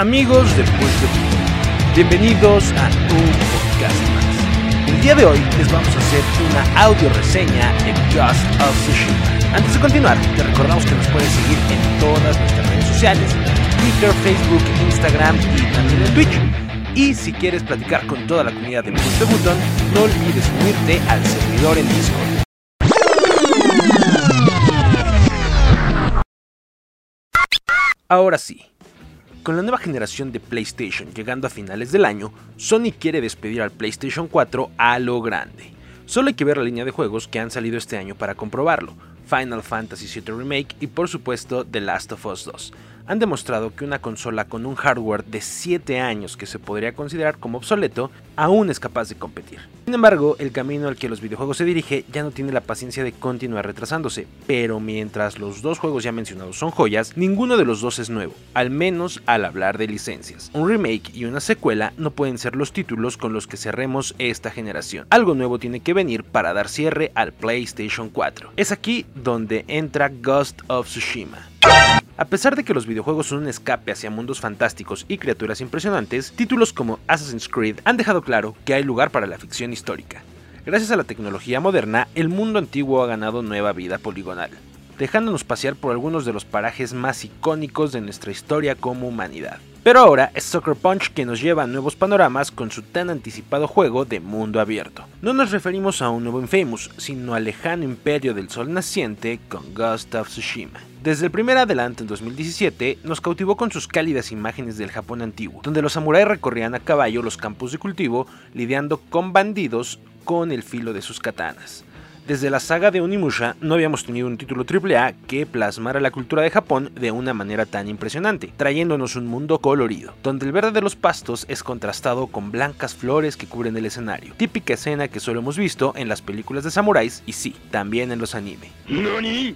Amigos de Puerto Rico, bienvenidos a un podcast más. El día de hoy les vamos a hacer una audio reseña de Ghost of Tsushima. Antes de continuar, te recordamos que nos puedes seguir en todas nuestras redes sociales, Twitter, Facebook, Instagram y también en Twitch. Y si quieres platicar con toda la comunidad de Push Button, no olvides unirte al servidor en Discord. Ahora sí, con la nueva generación de PlayStation llegando a finales del año, Sony quiere despedir al PlayStation 4 a lo grande. Solo hay que ver la línea de juegos que han salido este año para comprobarlo. Final Fantasy VII Remake y por supuesto The Last of Us 2 han demostrado que una consola con un hardware de 7 años que se podría considerar como obsoleto aún es capaz de competir. Sin embargo, el camino al que los videojuegos se dirige ya no tiene la paciencia de continuar retrasándose, pero mientras los dos juegos ya mencionados son joyas, ninguno de los dos es nuevo, al menos al hablar de licencias. Un remake y una secuela no pueden ser los títulos con los que cerremos esta generación. Algo nuevo tiene que venir para dar cierre al PlayStation 4. Es aquí donde entra Ghost of Tsushima. A pesar de que los videojuegos son un escape hacia mundos fantásticos y criaturas impresionantes, títulos como Assassin's Creed han dejado claro que hay lugar para la ficción histórica. Gracias a la tecnología moderna, el mundo antiguo ha ganado nueva vida poligonal, dejándonos pasear por algunos de los parajes más icónicos de nuestra historia como humanidad. Pero ahora es Soccer Punch que nos lleva a nuevos panoramas con su tan anticipado juego de mundo abierto. No nos referimos a un nuevo Infamous, sino al lejano imperio del sol naciente con Ghost of Tsushima. Desde el primer adelanto en 2017, nos cautivó con sus cálidas imágenes del Japón antiguo, donde los samuráis recorrían a caballo los campos de cultivo, lidiando con bandidos con el filo de sus katanas. Desde la saga de Onimusha no habíamos tenido un título AAA que plasmara la cultura de Japón de una manera tan impresionante, trayéndonos un mundo colorido, donde el verde de los pastos es contrastado con blancas flores que cubren el escenario, típica escena que solo hemos visto en las películas de samuráis y sí, también en los anime.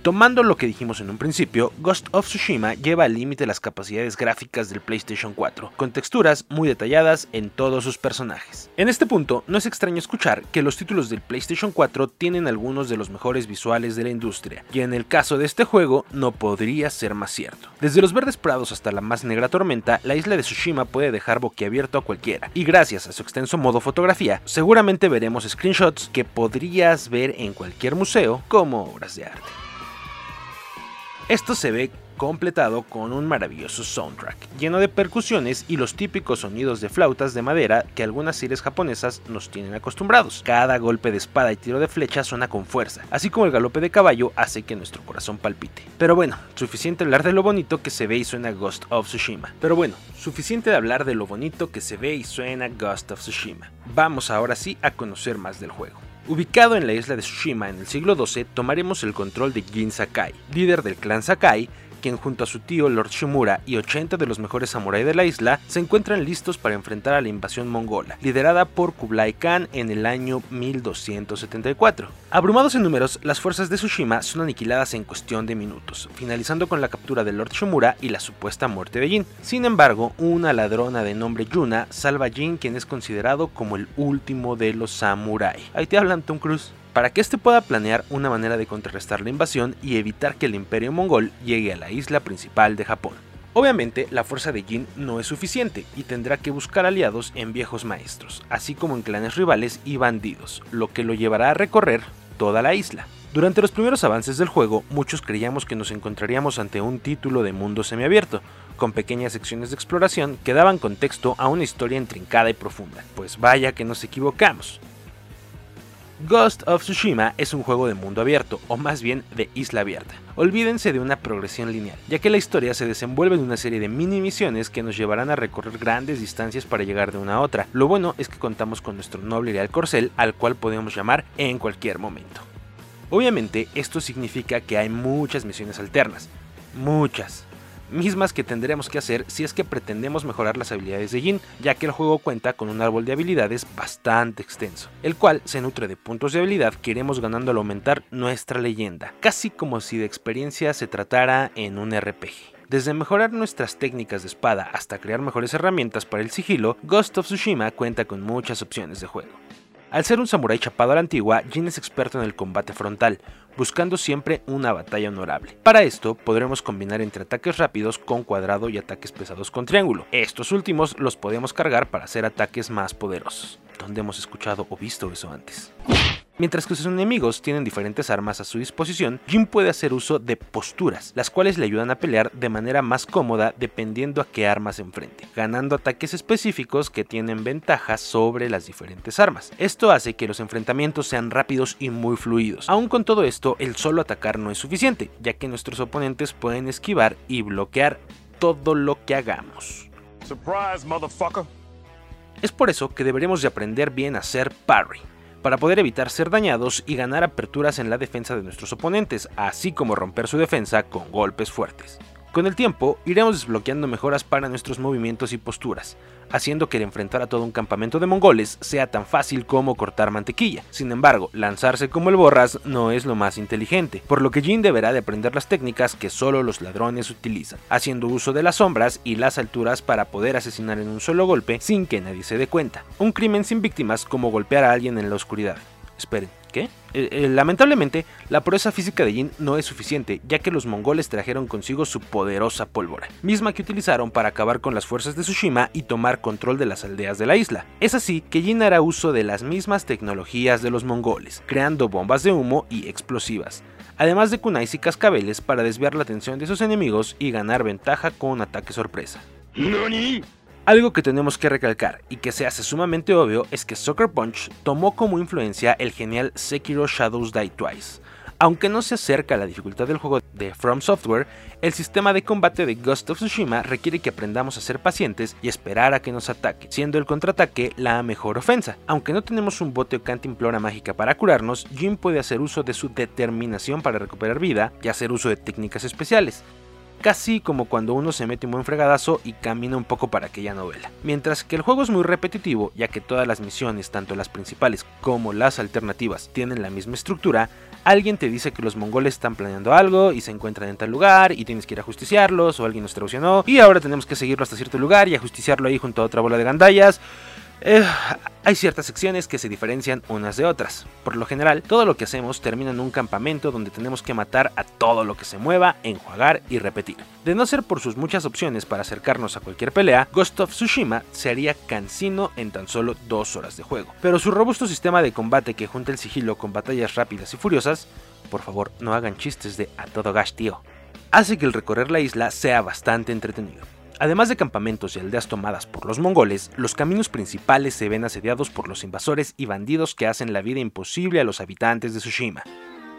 Tomando lo que dijimos en un principio, Ghost of Tsushima lleva al límite las capacidades gráficas del PlayStation 4, con texturas muy detalladas en todos sus personajes. En este punto, no es extraño escuchar que los títulos del PlayStation 4 tienen algún algunos de los mejores visuales de la industria, y en el caso de este juego no podría ser más cierto. Desde los verdes prados hasta la más negra tormenta, la isla de Tsushima puede dejar boquiabierto a cualquiera, y gracias a su extenso modo fotografía, seguramente veremos screenshots que podrías ver en cualquier museo como obras de arte. Esto se ve completado con un maravilloso soundtrack, lleno de percusiones y los típicos sonidos de flautas de madera que algunas series japonesas nos tienen acostumbrados. Cada golpe de espada y tiro de flecha suena con fuerza, así como el galope de caballo hace que nuestro corazón palpite. Pero bueno, suficiente hablar de lo bonito que se ve y suena Ghost of Tsushima. Pero bueno, suficiente de hablar de lo bonito que se ve y suena Ghost of Tsushima. Vamos ahora sí a conocer más del juego. Ubicado en la isla de Tsushima en el siglo XII, tomaremos el control de Jin Sakai, líder del clan Sakai, quien junto a su tío Lord Shimura y 80 de los mejores samuráis de la isla se encuentran listos para enfrentar a la invasión mongola, liderada por Kublai Khan en el año 1274. Abrumados en números, las fuerzas de Tsushima son aniquiladas en cuestión de minutos, finalizando con la captura de Lord Shimura y la supuesta muerte de Jin. Sin embargo, una ladrona de nombre Yuna salva a Jin, quien es considerado como el último de los samuráis. Ahí te hablan Tom Cruise para que éste pueda planear una manera de contrarrestar la invasión y evitar que el imperio mongol llegue a la isla principal de Japón. Obviamente, la fuerza de Jin no es suficiente y tendrá que buscar aliados en viejos maestros, así como en clanes rivales y bandidos, lo que lo llevará a recorrer toda la isla. Durante los primeros avances del juego, muchos creíamos que nos encontraríamos ante un título de mundo semiabierto, con pequeñas secciones de exploración que daban contexto a una historia intrincada y profunda. Pues vaya que nos equivocamos. Ghost of Tsushima es un juego de mundo abierto, o más bien de isla abierta. Olvídense de una progresión lineal, ya que la historia se desenvuelve en una serie de mini misiones que nos llevarán a recorrer grandes distancias para llegar de una a otra. Lo bueno es que contamos con nuestro noble leal corcel, al cual podemos llamar en cualquier momento. Obviamente, esto significa que hay muchas misiones alternas. Muchas mismas que tendremos que hacer si es que pretendemos mejorar las habilidades de Jin, ya que el juego cuenta con un árbol de habilidades bastante extenso, el cual se nutre de puntos de habilidad que iremos ganando al aumentar nuestra leyenda, casi como si de experiencia se tratara en un RPG. Desde mejorar nuestras técnicas de espada hasta crear mejores herramientas para el sigilo, Ghost of Tsushima cuenta con muchas opciones de juego. Al ser un samurái chapado a la antigua, Jin es experto en el combate frontal, buscando siempre una batalla honorable. Para esto, podremos combinar entre ataques rápidos con cuadrado y ataques pesados con triángulo. Estos últimos los podemos cargar para hacer ataques más poderosos. ¿Dónde hemos escuchado o visto eso antes? Mientras que sus enemigos tienen diferentes armas a su disposición, Jin puede hacer uso de posturas, las cuales le ayudan a pelear de manera más cómoda dependiendo a qué armas enfrente, ganando ataques específicos que tienen ventajas sobre las diferentes armas. Esto hace que los enfrentamientos sean rápidos y muy fluidos. Aún con todo esto, el solo atacar no es suficiente, ya que nuestros oponentes pueden esquivar y bloquear todo lo que hagamos. es por eso que deberemos de aprender bien a hacer parry, para poder evitar ser dañados y ganar aperturas en la defensa de nuestros oponentes, así como romper su defensa con golpes fuertes. Con el tiempo, iremos desbloqueando mejoras para nuestros movimientos y posturas, haciendo que el enfrentar a todo un campamento de mongoles sea tan fácil como cortar mantequilla. Sin embargo, lanzarse como el borras no es lo más inteligente, por lo que Jin deberá de aprender las técnicas que solo los ladrones utilizan, haciendo uso de las sombras y las alturas para poder asesinar en un solo golpe sin que nadie se dé cuenta. Un crimen sin víctimas como golpear a alguien en la oscuridad. Esperen, ¿qué? Eh, eh, lamentablemente, la proeza física de Jin no es suficiente, ya que los mongoles trajeron consigo su poderosa pólvora, misma que utilizaron para acabar con las fuerzas de Tsushima y tomar control de las aldeas de la isla. Es así que Jin hará uso de las mismas tecnologías de los mongoles, creando bombas de humo y explosivas, además de kunais y cascabeles para desviar la atención de sus enemigos y ganar ventaja con un ataque sorpresa. Algo que tenemos que recalcar y que se hace sumamente obvio es que Soccer Punch tomó como influencia el genial Sekiro Shadows Die Twice. Aunque no se acerca a la dificultad del juego de From Software, el sistema de combate de Ghost of Tsushima requiere que aprendamos a ser pacientes y esperar a que nos ataque, siendo el contraataque la mejor ofensa. Aunque no tenemos un bote o cantimplora mágica para curarnos, Jin puede hacer uso de su determinación para recuperar vida y hacer uso de técnicas especiales casi como cuando uno se mete un buen fregadazo y camina un poco para aquella novela. Mientras que el juego es muy repetitivo, ya que todas las misiones, tanto las principales como las alternativas, tienen la misma estructura, alguien te dice que los mongoles están planeando algo y se encuentran en tal lugar y tienes que ir a justiciarlos o alguien nos traicionó y ahora tenemos que seguirlo hasta cierto lugar y ajusticiarlo ahí junto a otra bola de gandallas. Eh, hay ciertas secciones que se diferencian unas de otras. Por lo general, todo lo que hacemos termina en un campamento donde tenemos que matar a todo lo que se mueva, enjuagar y repetir. De no ser por sus muchas opciones para acercarnos a cualquier pelea, Ghost of Tsushima se haría cansino en tan solo dos horas de juego. Pero su robusto sistema de combate que junta el sigilo con batallas rápidas y furiosas, por favor no hagan chistes de a todo gas tío, hace que el recorrer la isla sea bastante entretenido. Además de campamentos y aldeas tomadas por los mongoles, los caminos principales se ven asediados por los invasores y bandidos que hacen la vida imposible a los habitantes de Tsushima.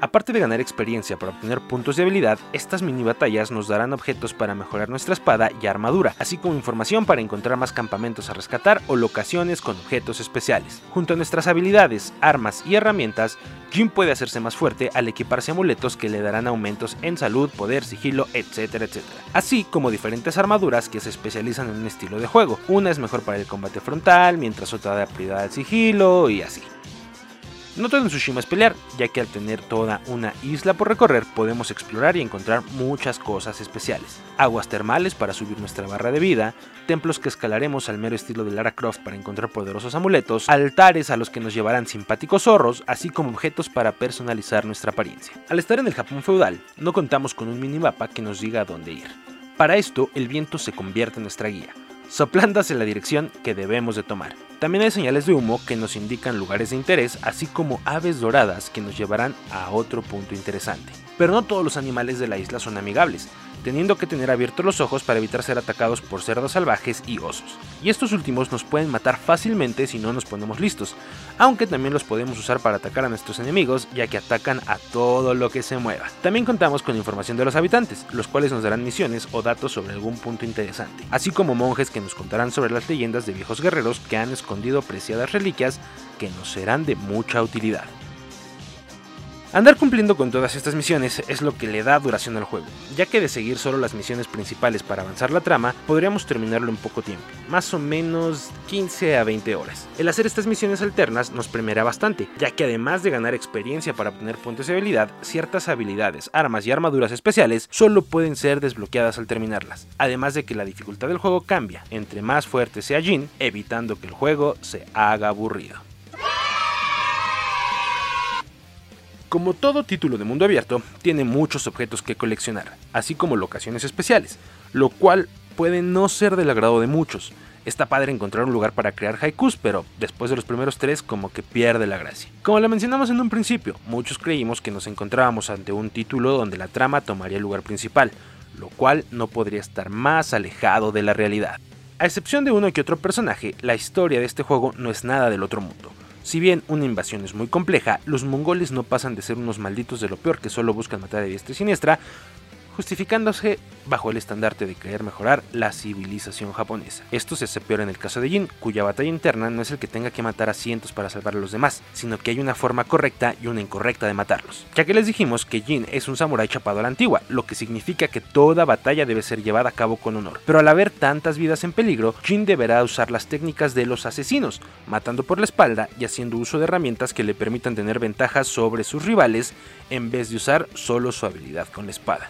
Aparte de ganar experiencia para obtener puntos de habilidad, estas mini batallas nos darán objetos para mejorar nuestra espada y armadura, así como información para encontrar más campamentos a rescatar o locaciones con objetos especiales. Junto a nuestras habilidades, armas y herramientas, Jin puede hacerse más fuerte al equiparse amuletos que le darán aumentos en salud, poder, sigilo, etcétera, etcétera. Así como diferentes armaduras que se especializan en un estilo de juego. Una es mejor para el combate frontal, mientras otra da prioridad al sigilo y así. No todo en Tsushima es pelear, ya que al tener toda una isla por recorrer podemos explorar y encontrar muchas cosas especiales. Aguas termales para subir nuestra barra de vida, templos que escalaremos al mero estilo de Lara Croft para encontrar poderosos amuletos, altares a los que nos llevarán simpáticos zorros, así como objetos para personalizar nuestra apariencia. Al estar en el Japón feudal, no contamos con un minimapa que nos diga a dónde ir. Para esto, el viento se convierte en nuestra guía, soplando hacia la dirección que debemos de tomar. También hay señales de humo que nos indican lugares de interés, así como aves doradas que nos llevarán a otro punto interesante. Pero no todos los animales de la isla son amigables, teniendo que tener abiertos los ojos para evitar ser atacados por cerdos salvajes y osos. Y estos últimos nos pueden matar fácilmente si no nos ponemos listos, aunque también los podemos usar para atacar a nuestros enemigos ya que atacan a todo lo que se mueva. También contamos con información de los habitantes, los cuales nos darán misiones o datos sobre algún punto interesante, así como monjes que nos contarán sobre las leyendas de viejos guerreros que han escondido preciadas reliquias que nos serán de mucha utilidad. Andar cumpliendo con todas estas misiones es lo que le da duración al juego, ya que de seguir solo las misiones principales para avanzar la trama, podríamos terminarlo en poco tiempo, más o menos 15 a 20 horas. El hacer estas misiones alternas nos premiará bastante, ya que además de ganar experiencia para obtener puntos de habilidad, ciertas habilidades, armas y armaduras especiales solo pueden ser desbloqueadas al terminarlas, además de que la dificultad del juego cambia entre más fuerte sea Jin, evitando que el juego se haga aburrido. Como todo título de mundo abierto, tiene muchos objetos que coleccionar, así como locaciones especiales, lo cual puede no ser del agrado de muchos. Está padre encontrar un lugar para crear haikus, pero después de los primeros tres como que pierde la gracia. Como lo mencionamos en un principio, muchos creímos que nos encontrábamos ante un título donde la trama tomaría el lugar principal, lo cual no podría estar más alejado de la realidad. A excepción de uno que otro personaje, la historia de este juego no es nada del otro mundo. Si bien una invasión es muy compleja, los mongoles no pasan de ser unos malditos de lo peor que solo buscan matar a diestra y siniestra, justificándose bajo el estandarte de querer mejorar la civilización japonesa. Esto se hace peor en el caso de Jin, cuya batalla interna no es el que tenga que matar a cientos para salvar a los demás, sino que hay una forma correcta y una incorrecta de matarlos. Ya que les dijimos que Jin es un samurái chapado a la antigua, lo que significa que toda batalla debe ser llevada a cabo con honor. Pero al haber tantas vidas en peligro, Jin deberá usar las técnicas de los asesinos, matando por la espalda y haciendo uso de herramientas que le permitan tener ventajas sobre sus rivales en vez de usar solo su habilidad con la espada.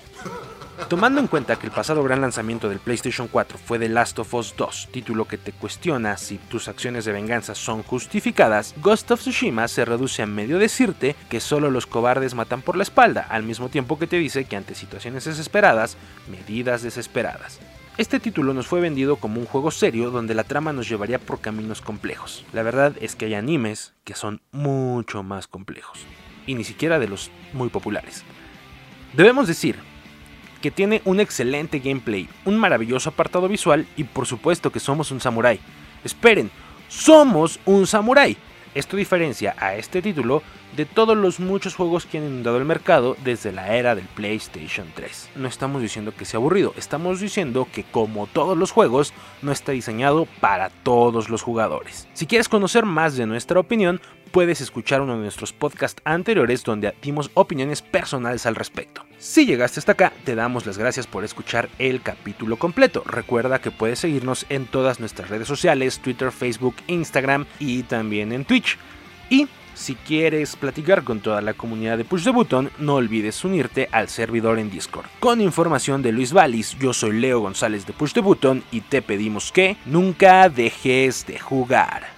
Tomando en cuenta que el pasado gran lanzamiento del PlayStation 4 fue The Last of Us 2, título que te cuestiona si tus acciones de venganza son justificadas, Ghost of Tsushima se reduce a medio decirte que solo los cobardes matan por la espalda, al mismo tiempo que te dice que ante situaciones desesperadas, medidas desesperadas. Este título nos fue vendido como un juego serio donde la trama nos llevaría por caminos complejos. La verdad es que hay animes que son mucho más complejos, y ni siquiera de los muy populares. Debemos decir que tiene un excelente gameplay, un maravilloso apartado visual y por supuesto que somos un samurái. Esperen, somos un samurái. Esto diferencia a este título de todos los muchos juegos que han inundado el mercado desde la era del PlayStation 3. No estamos diciendo que sea aburrido, estamos diciendo que como todos los juegos, no está diseñado para todos los jugadores. Si quieres conocer más de nuestra opinión, puedes escuchar uno de nuestros podcasts anteriores donde dimos opiniones personales al respecto. Si llegaste hasta acá, te damos las gracias por escuchar el capítulo completo. Recuerda que puedes seguirnos en todas nuestras redes sociales, Twitter, Facebook, Instagram y también en Twitch. Y si quieres platicar con toda la comunidad de Push the Button, no olvides unirte al servidor en Discord. Con información de Luis Valis, yo soy Leo González de Push the Button y te pedimos que nunca dejes de jugar.